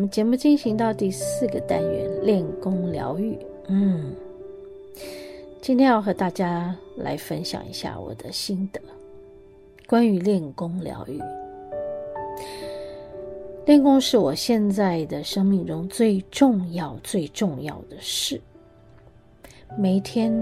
我们节目进行到第四个单元——练功疗愈。嗯，今天要和大家来分享一下我的心得，关于练功疗愈。练功是我现在的生命中最重要、最重要的事。每一天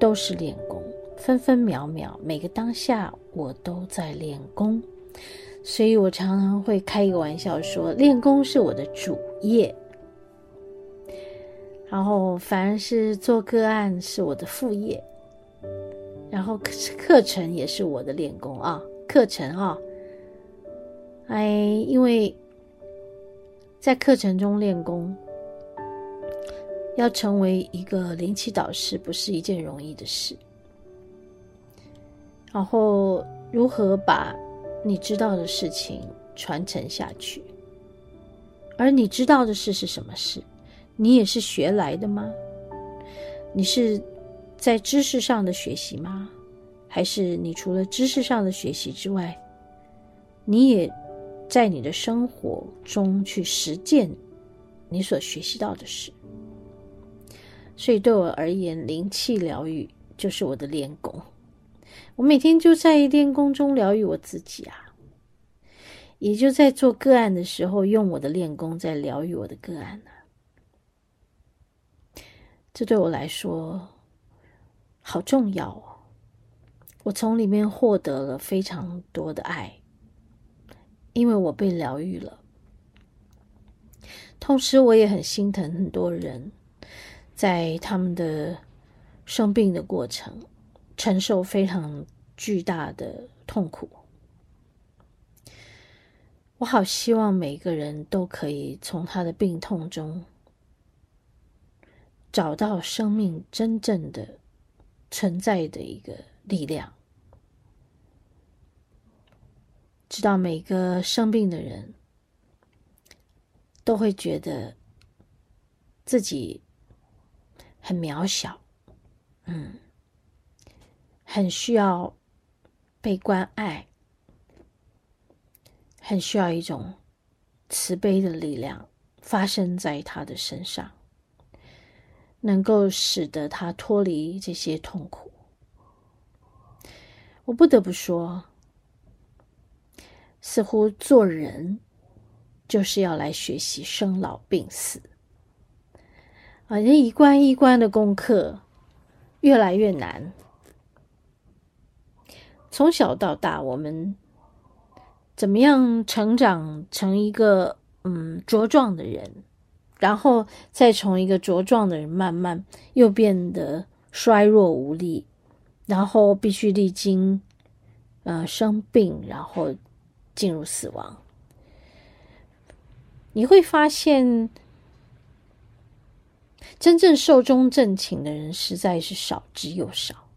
都是练功，分分秒秒，每个当下我都在练功。所以我常常会开一个玩笑说，练功是我的主业，然后凡是做个案是我的副业，然后课程也是我的练功啊，课程啊，哎，因为。在课程中练功，要成为一个灵气导师不是一件容易的事。然后，如何把你知道的事情传承下去？而你知道的事是什么事？你也是学来的吗？你是在知识上的学习吗？还是你除了知识上的学习之外，你也？在你的生活中去实践你所学习到的事，所以对我而言，灵气疗愈就是我的练功。我每天就在练功中疗愈我自己啊，也就在做个案的时候，用我的练功在疗愈我的个案呢、这对我来说好重要哦，我从里面获得了非常多的爱。因为我被疗愈了，同时我也很心疼很多人，在他们的生病的过程，承受非常巨大的痛苦。我好希望每个人都可以从他的病痛中找到生命真正的存在的一个力量。知道每个生病的人都会觉得自己很渺小，嗯，很需要被关爱，很需要一种慈悲的力量发生在他的身上，能够使得他脱离这些痛苦。我不得不说。似乎做人就是要来学习生老病死啊！人一关一关的功课越来越难。从小到大，我们怎么样成长成一个嗯茁壮的人，然后再从一个茁壮的人慢慢又变得衰弱无力，然后必须历经呃生病，然后。进入死亡，你会发现，真正寿终正寝的人实在是少之又少。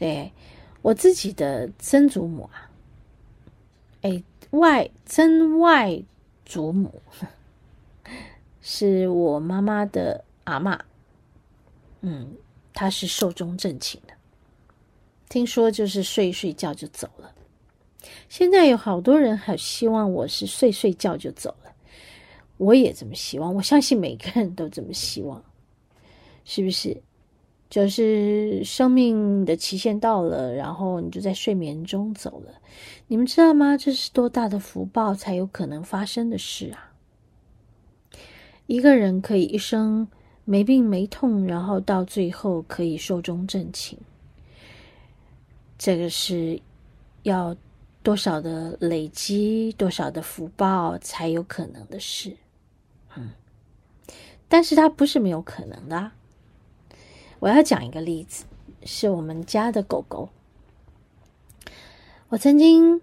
对，我自己的曾祖母啊，哎，外曾外祖母是我妈妈的阿嬷，嗯，她是寿终正寝的，听说就是睡一睡觉就走了。现在有好多人很希望我是睡睡觉就走了，我也这么希望。我相信每个人都这么希望，是不是？就是生命的期限到了，然后你就在睡眠中走了。你们知道吗？这是多大的福报才有可能发生的事啊！一个人可以一生没病没痛，然后到最后可以寿终正寝，这个是要。多少的累积，多少的福报才有可能的事，嗯，但是它不是没有可能的啊。我要讲一个例子，是我们家的狗狗。我曾经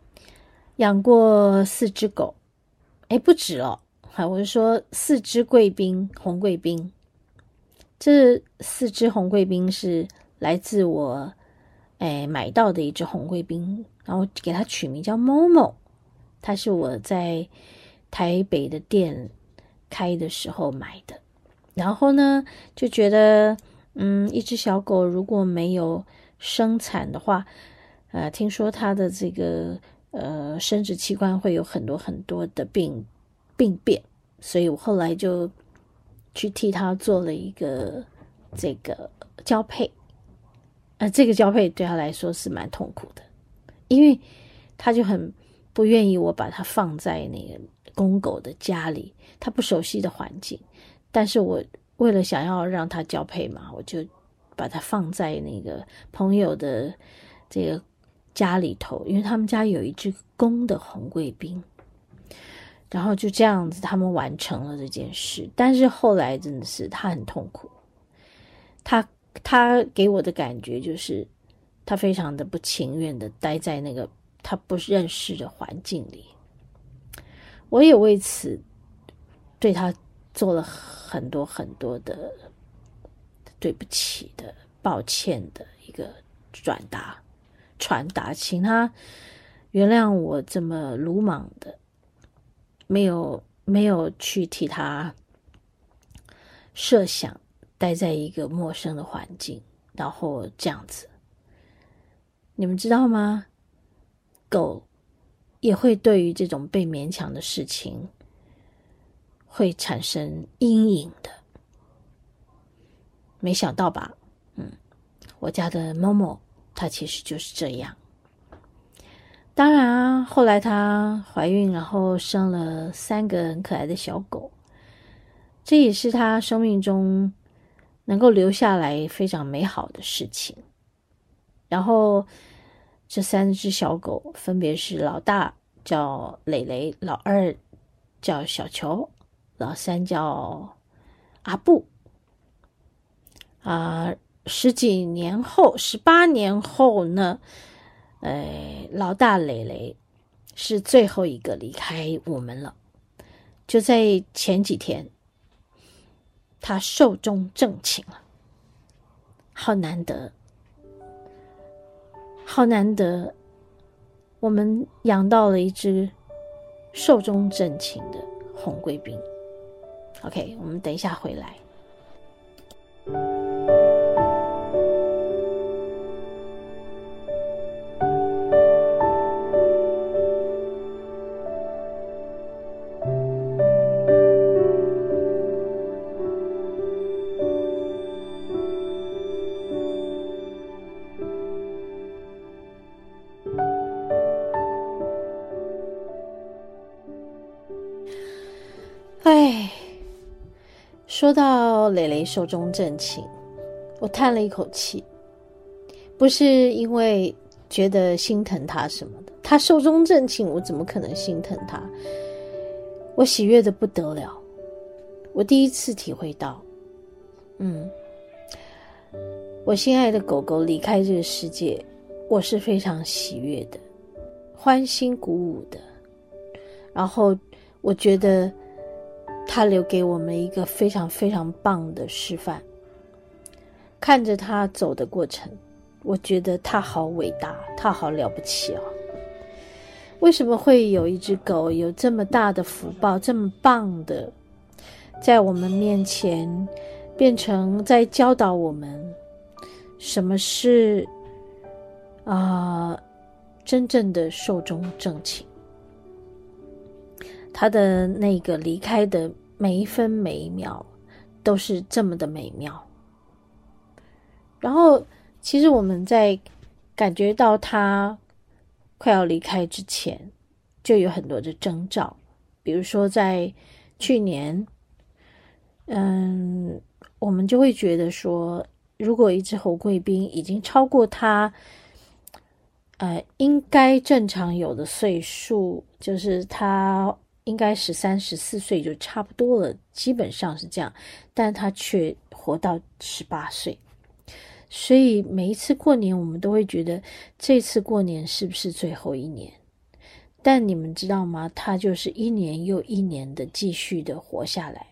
养过四只狗，哎，不止哦，我是说四只贵宾，红贵宾。这四只红贵宾是来自我哎买到的一只红贵宾。然后给它取名叫 Momo，它是我在台北的店开的时候买的。然后呢，就觉得，嗯，一只小狗如果没有生产的话，呃，听说它的这个呃，生殖器官会有很多很多的病病变，所以我后来就去替他做了一个这个交配。呃，这个交配对他来说是蛮痛苦的，因为他就很不愿意我把它放在那个公狗的家里，他不熟悉的环境。但是我为了想要让他交配嘛，我就把他放在那个朋友的这个家里头，因为他们家有一只公的红贵宾，然后就这样子，他们完成了这件事。但是后来真的是他很痛苦，他。他给我的感觉就是，他非常的不情愿的待在那个他不认识的环境里。我也为此对他做了很多很多的对不起的、抱歉的一个转达、传达，请他原谅我这么鲁莽的，没有没有去替他设想。待在一个陌生的环境，然后这样子，你们知道吗？狗也会对于这种被勉强的事情会产生阴影的。没想到吧？嗯，我家的猫猫它其实就是这样。当然啊，后来她怀孕，然后生了三个很可爱的小狗，这也是她生命中。能够留下来非常美好的事情。然后这三只小狗分别是老大叫蕾蕾，老二叫小球，老三叫阿布。啊，十几年后，十八年后呢，呃，老大蕾蕾是最后一个离开我们了，就在前几天。他寿终正寝了，好难得，好难得，我们养到了一只寿终正寝的红贵宾。OK，我们等一下回来。到蕾蕾寿终正寝，我叹了一口气，不是因为觉得心疼他什么的，他寿终正寝，我怎么可能心疼他？我喜悦的不得了，我第一次体会到，嗯，我心爱的狗狗离开这个世界，我是非常喜悦的，欢欣鼓舞的，然后我觉得。他留给我们一个非常非常棒的示范。看着他走的过程，我觉得他好伟大，他好了不起哦。为什么会有一只狗有这么大的福报，这么棒的，在我们面前变成在教导我们什么是啊、真正的寿终正寝？他的那个离开的每一分每一秒都是这么的美妙。然后，其实我们在感觉到他快要离开之前，就有很多的征兆。比如说，在去年，嗯，我们就会觉得说，如果一只侯贵宾已经超过他，呃，应该正常有的岁数，就是他。应该十三、十四岁就差不多了，基本上是这样，但他却活到十八岁，所以每一次过年，我们都会觉得这次过年是不是最后一年？但你们知道吗？他就是一年又一年的继续的活下来，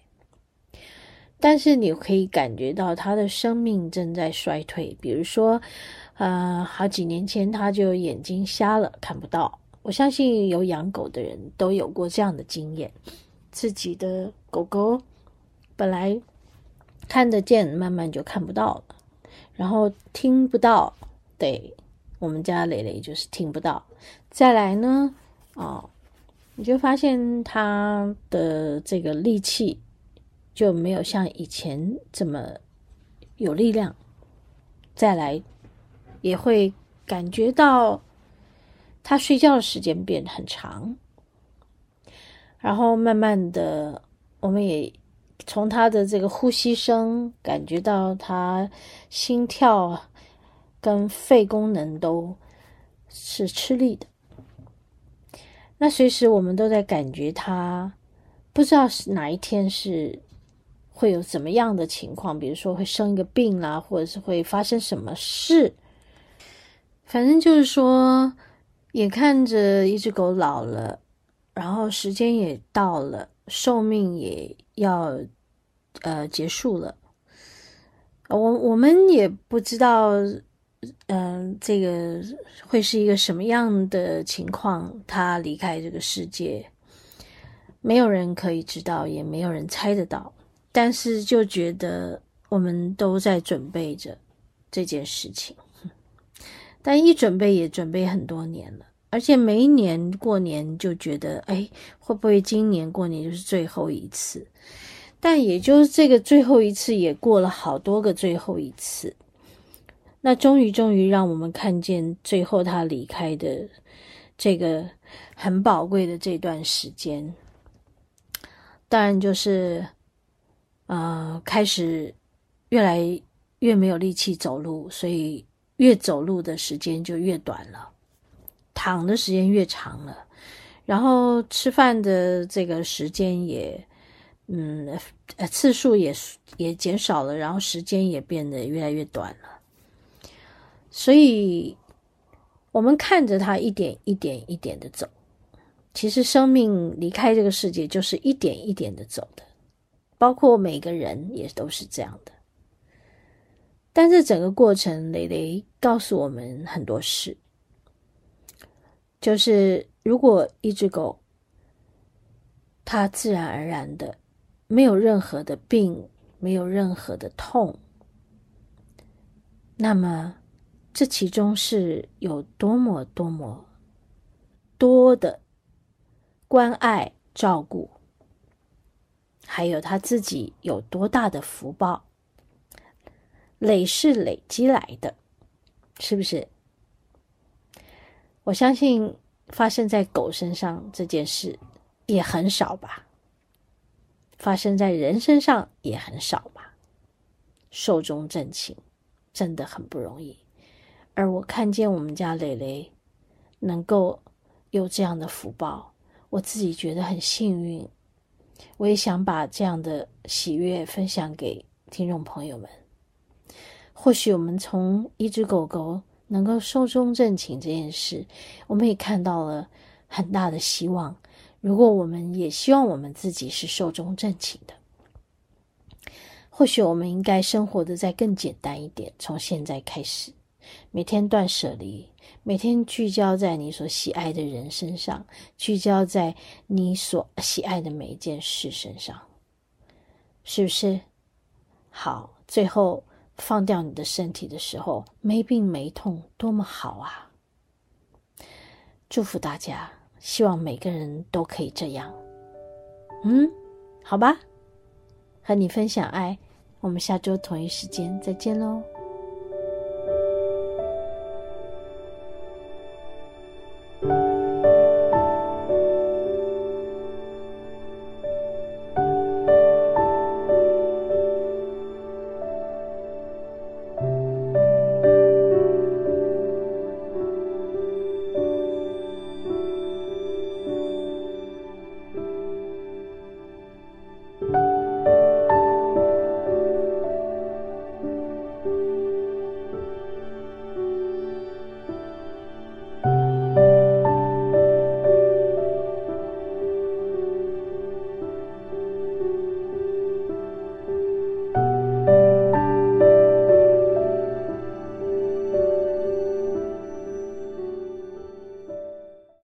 但是你可以感觉到他的生命正在衰退，比如说，呃，好几年前他就眼睛瞎了，看不到。我相信有养狗的人都有过这样的经验，自己的狗狗本来看得见，慢慢就看不到了，然后听不到。对，我们家蕾蕾就是听不到，再来呢，哦，你就发现它的这个力气就没有像以前这么有力量。再来，也会感觉到他睡觉的时间变很长。然后慢慢的，我们也从他的这个呼吸声感觉到他心跳跟肺功能都是吃力的。那随时我们都在感觉他，不知道是哪一天是会有怎么样的情况，比如说会生一个病啦，或者是会发生什么事。反正就是说，眼看着一只狗老了，然后时间也到了，寿命也要呃结束了。我我们也不知道。嗯，这个会是一个什么样的情况？他离开这个世界，没有人可以知道，也没有人猜得到。但是就觉得我们都在准备着这件事情，但一准备也准备很多年了，而且每一年过年就觉得，哎，会不会今年过年就是最后一次？但也就是这个最后一次，也过了好多个最后一次。那终于，终于让我们看见最后他离开的这个很宝贵的这段时间。当然，就是，呃，开始越来越没有力气走路，所以越走路的时间就越短了，躺的时间越长了，然后吃饭的这个时间也，嗯，呃，次数也也减少了，然后时间也变得越来越短了。所以，我们看着他一点一点一点的走，其实生命离开这个世界就是一点一点的走的，包括每个人也都是这样的。但这整个过程，雷雷告诉我们很多事，就是如果一只狗，它自然而然的没有任何的病，没有任何的痛，那么。这其中是有多么多么多的关爱照顾，还有他自己有多大的福报，累是累积来的，是不是？我相信发生在狗身上这件事也很少吧，发生在人身上也很少吧，寿终正寝真的很不容易。而我看见我们家蕾蕾能够有这样的福报，我自己觉得很幸运。我也想把这样的喜悦分享给听众朋友们。或许我们从一只狗狗能够寿终正寝这件事，我们也看到了很大的希望。如果我们也希望我们自己是寿终正寝的，或许我们应该生活得再更简单一点，从现在开始。每天断舍离，每天聚焦在你所喜爱的人身上，聚焦在你所喜爱的每一件事身上，是不是？好，最后放掉你的身体的时候，没病没痛，多么好啊！祝福大家，希望每个人都可以这样。嗯，好吧，和你分享爱，我们下周同一时间再见喽。